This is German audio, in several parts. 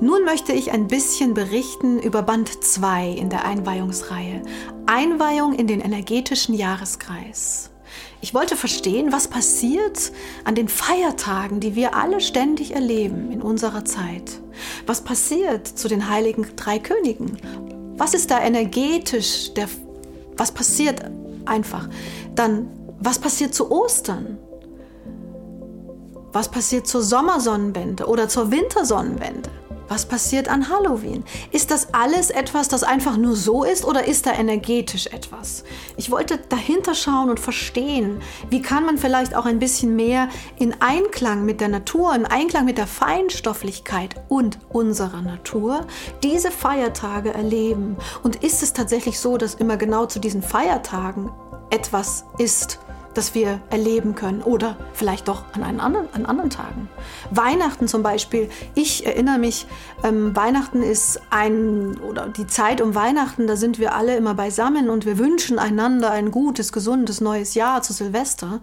Nun möchte ich ein bisschen berichten über Band 2 in der Einweihungsreihe. Einweihung in den energetischen Jahreskreis. Ich wollte verstehen, was passiert an den Feiertagen, die wir alle ständig erleben in unserer Zeit. Was passiert zu den heiligen drei Königen? Was ist da energetisch? Der, was passiert einfach? Dann, was passiert zu Ostern? Was passiert zur Sommersonnenwende oder zur Wintersonnenwende? Was passiert an Halloween? Ist das alles etwas, das einfach nur so ist oder ist da energetisch etwas? Ich wollte dahinter schauen und verstehen, wie kann man vielleicht auch ein bisschen mehr in Einklang mit der Natur, in Einklang mit der Feinstofflichkeit und unserer Natur diese Feiertage erleben? Und ist es tatsächlich so, dass immer genau zu diesen Feiertagen etwas ist, das wir erleben können oder vielleicht doch an, einen anderen, an anderen Tagen. Weihnachten zum Beispiel, ich erinnere mich, ähm, Weihnachten ist ein, oder die Zeit um Weihnachten, da sind wir alle immer beisammen und wir wünschen einander ein gutes, gesundes neues Jahr zu Silvester.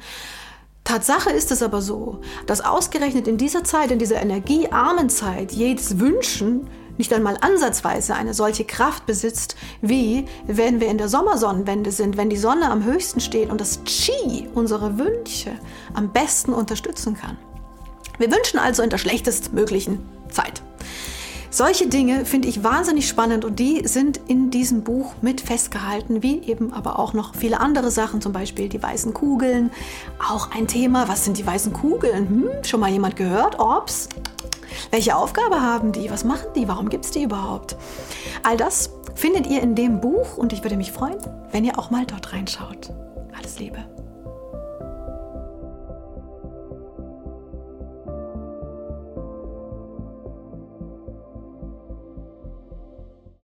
Tatsache ist es aber so, dass ausgerechnet in dieser Zeit, in dieser energiearmen Zeit, jedes Wünschen nicht einmal ansatzweise eine solche Kraft besitzt, wie wenn wir in der Sommersonnenwende sind, wenn die Sonne am höchsten steht und das Qi unsere Wünsche am besten unterstützen kann. Wir wünschen also in der schlechtestmöglichen Zeit. Solche Dinge finde ich wahnsinnig spannend und die sind in diesem Buch mit festgehalten, wie eben aber auch noch viele andere Sachen, zum Beispiel die weißen Kugeln. Auch ein Thema, was sind die weißen Kugeln? Hm, schon mal jemand gehört? Ops, welche Aufgabe haben die? Was machen die? Warum gibt es die überhaupt? All das findet ihr in dem Buch und ich würde mich freuen, wenn ihr auch mal dort reinschaut. Alles Liebe.